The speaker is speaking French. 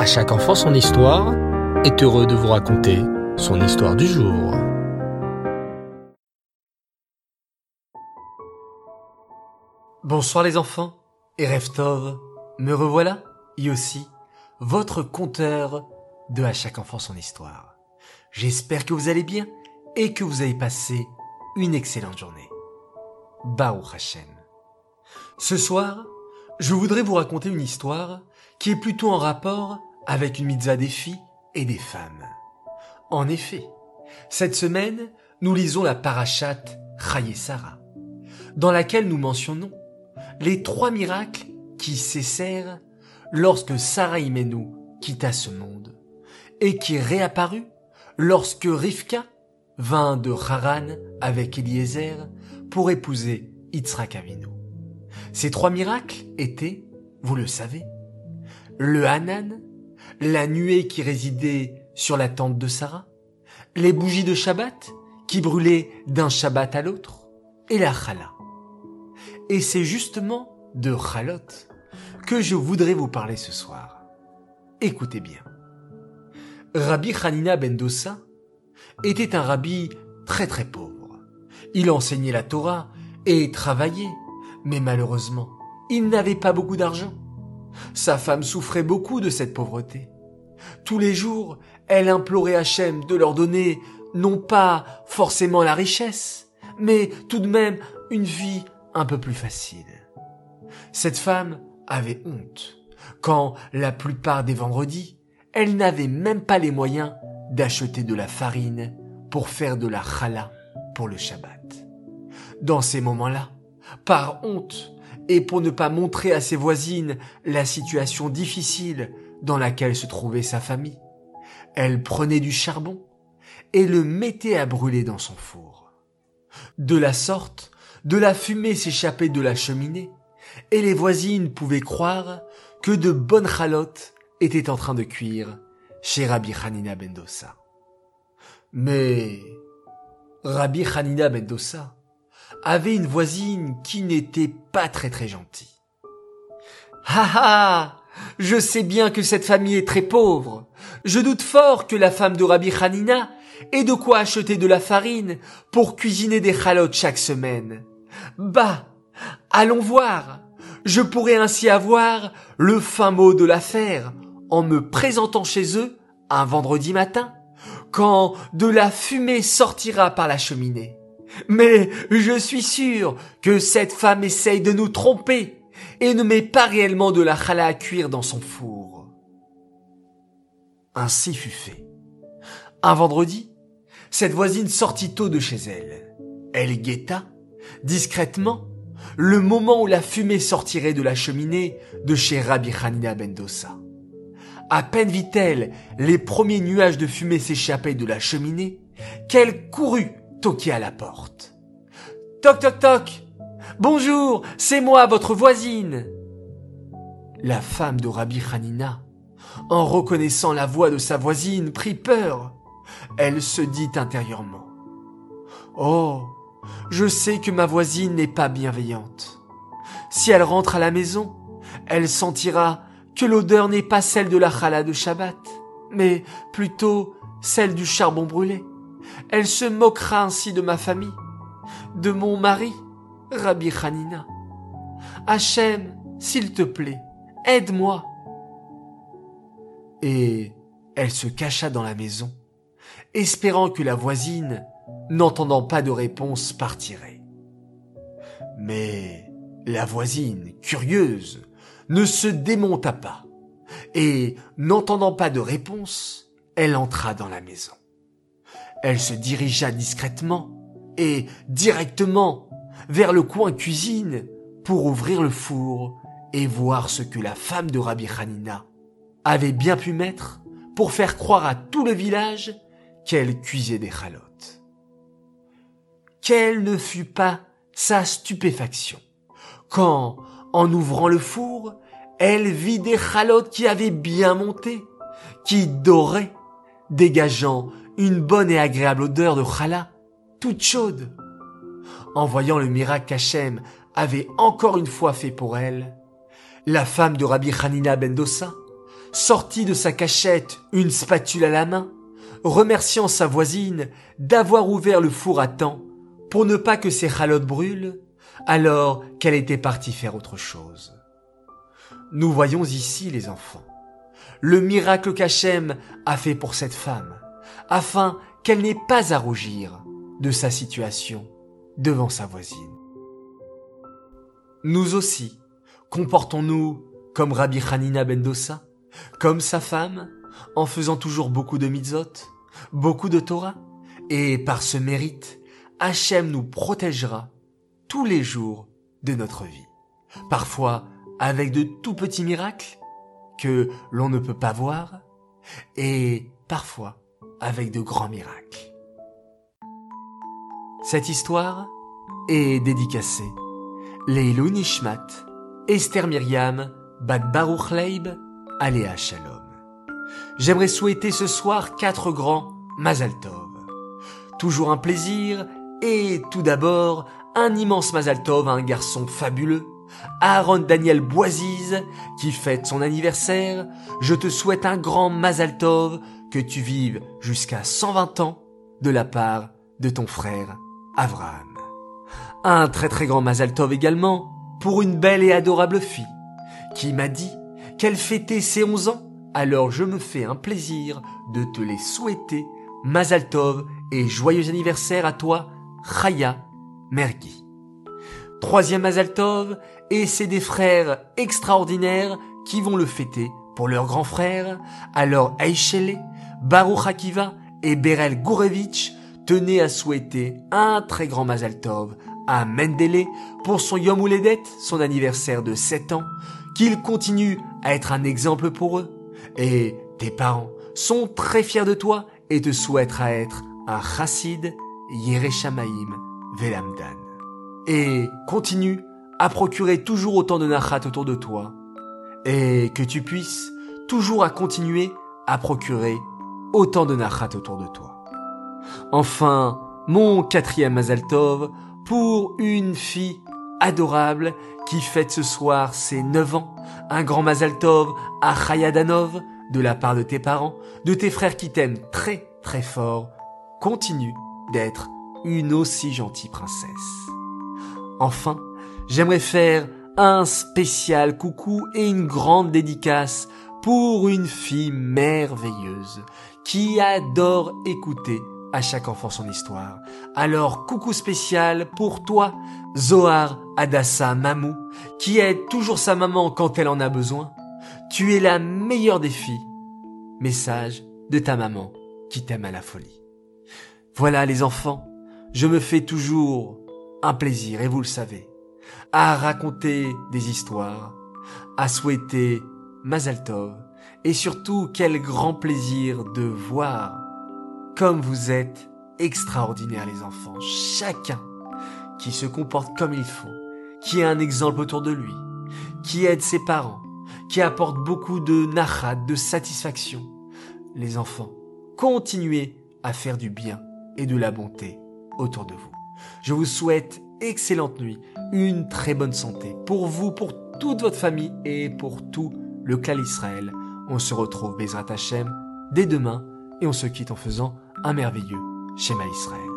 À chaque enfant son histoire est heureux de vous raconter son histoire du jour. Bonsoir les enfants et Reftov, me revoilà, aussi, votre conteur de À chaque enfant son histoire. J'espère que vous allez bien et que vous avez passé une excellente journée. Baruch Hashem. Ce soir, je voudrais vous raconter une histoire qui est plutôt en rapport avec une mitzvah des filles et des femmes. En effet, cette semaine, nous lisons la parashat Chaye Sarah, dans laquelle nous mentionnons les trois miracles qui cessèrent lorsque Sarah Imenu quitta ce monde et qui réapparut lorsque Rivka vint de Haran avec Eliezer pour épouser Yitzhak. Ces trois miracles étaient, vous le savez, le Hanan, la nuée qui résidait sur la tente de Sarah, les bougies de Shabbat qui brûlaient d'un Shabbat à l'autre, et la Chala. Et c'est justement de Chalot que je voudrais vous parler ce soir. Écoutez bien. Rabbi Hanina ben Dossa était un rabbi très très pauvre. Il enseignait la Torah et travaillait, mais malheureusement, il n'avait pas beaucoup d'argent. Sa femme souffrait beaucoup de cette pauvreté. Tous les jours, elle implorait Hachem de leur donner non pas forcément la richesse, mais tout de même une vie un peu plus facile. Cette femme avait honte quand, la plupart des vendredis, elle n'avait même pas les moyens d'acheter de la farine pour faire de la challah pour le Shabbat. Dans ces moments-là, par honte et pour ne pas montrer à ses voisines la situation difficile dans laquelle se trouvait sa famille, elle prenait du charbon et le mettait à brûler dans son four. De la sorte, de la fumée s'échappait de la cheminée et les voisines pouvaient croire que de bonnes chalotes étaient en train de cuire chez Rabbi Hanina Bendossa. Mais Rabbi Hanina Bendossa avait une voisine qui n'était pas très très gentille. Ha ha! Je sais bien que cette famille est très pauvre. Je doute fort que la femme de Rabbi Hanina ait de quoi acheter de la farine pour cuisiner des chalotes chaque semaine. Bah! Allons voir! Je pourrais ainsi avoir le fin mot de l'affaire en me présentant chez eux un vendredi matin, quand de la fumée sortira par la cheminée. Mais je suis sûr que cette femme essaye de nous tromper et ne met pas réellement de la challah à cuire dans son four. Ainsi fut fait. Un vendredi, cette voisine sortit tôt de chez elle. Elle guetta, discrètement, le moment où la fumée sortirait de la cheminée de chez Rabbi Hanina Bendossa. À peine vit-elle les premiers nuages de fumée s'échapper de la cheminée, qu'elle courut toquer à la porte. Toc toc toc. Bonjour, c'est moi, votre voisine. La femme de Rabbi Hanina, en reconnaissant la voix de sa voisine, prit peur. Elle se dit intérieurement. Oh, je sais que ma voisine n'est pas bienveillante. Si elle rentre à la maison, elle sentira que l'odeur n'est pas celle de la challah de Shabbat, mais plutôt celle du charbon brûlé. Elle se moquera ainsi de ma famille, de mon mari, Rabbi Hanina. Hachem, s'il te plaît, aide-moi. Et elle se cacha dans la maison, espérant que la voisine n'entendant pas de réponse, partirait. Mais la voisine, curieuse, ne se démonta pas, et, n'entendant pas de réponse, elle entra dans la maison. Elle se dirigea discrètement et directement vers le coin cuisine pour ouvrir le four et voir ce que la femme de Rabbi Hanina avait bien pu mettre pour faire croire à tout le village qu'elle cuisait des chalotes. Quelle ne fut pas sa stupéfaction quand, en ouvrant le four, elle vit des chalotes qui avaient bien monté, qui doraient, dégageant une bonne et agréable odeur de challah, toute chaude. En voyant le miracle qu'Hachem avait encore une fois fait pour elle, la femme de Rabbi Hanina Bendossa sortit de sa cachette une spatule à la main, remerciant sa voisine d'avoir ouvert le four à temps pour ne pas que ses chalotes brûlent, alors qu'elle était partie faire autre chose. Nous voyons ici, les enfants, le miracle qu'Hachem a fait pour cette femme, afin qu'elle n'ait pas à rougir de sa situation devant sa voisine. Nous aussi, comportons-nous comme Rabbi Hanina Bendosa, comme sa femme, en faisant toujours beaucoup de mitzvot, beaucoup de Torah, et par ce mérite, Hachem nous protégera tous les jours de notre vie. Parfois avec de tout petits miracles que l'on ne peut pas voir, et parfois avec de grands miracles. Cette histoire est dédicacée Leilou Nishmat, Esther Myriam, Bad Baruch Leib, Aléa Shalom. J'aimerais souhaiter ce soir quatre grands Mazal Tov. Toujours un plaisir et tout d'abord un immense Mazal Tov à un garçon fabuleux, Aaron Daniel Boisize, qui fête son anniversaire. Je te souhaite un grand Mazal Tov, que tu vives jusqu'à 120 ans de la part de ton frère Avraham. Un très très grand Mazal Tov également pour une belle et adorable fille qui m'a dit qu'elle fêtait ses 11 ans, alors je me fais un plaisir de te les souhaiter. Mazal Tov et joyeux anniversaire à toi, Chaya Mergi. Troisième Mazal Tov, et c'est des frères extraordinaires qui vont le fêter pour leur grand frère. Alors Aishele, Baruch Akiva et Berel Gourevitch tenaient à souhaiter un très grand Mazal Tov à Mendele pour son Yom Uledet, son anniversaire de 7 ans, qu'il continue à être un exemple pour eux. Et tes parents sont très fiers de toi et te souhaitent à être un chassid Yereshamaim Velamdan. Et continue à procurer toujours autant de nachat autour de toi et que tu puisses toujours à continuer à procurer autant de nachat autour de toi. Enfin, mon quatrième Mazaltov pour une fille adorable qui fête ce soir ses 9 ans, un grand Mazaltov à Chayadanov de la part de tes parents, de tes frères qui t'aiment très très fort, continue d'être une aussi gentille princesse. Enfin, j'aimerais faire un spécial coucou et une grande dédicace pour une fille merveilleuse qui adore écouter à chaque enfant son histoire. Alors coucou spécial pour toi, Zohar Adassa Mamou, qui aide toujours sa maman quand elle en a besoin. Tu es la meilleure des filles. Message de ta maman qui t'aime à la folie. Voilà les enfants, je me fais toujours un plaisir, et vous le savez, à raconter des histoires, à souhaiter Mazaltov, et surtout quel grand plaisir de voir comme vous êtes extraordinaires les enfants, chacun qui se comporte comme il faut, qui a un exemple autour de lui, qui aide ses parents, qui apporte beaucoup de nachat, de satisfaction. Les enfants, continuez à faire du bien et de la bonté autour de vous. Je vous souhaite excellente nuit, une très bonne santé pour vous, pour toute votre famille et pour tout le clan Israël. On se retrouve Bezrat Hashem dès demain et on se quitte en faisant un merveilleux schéma Israël.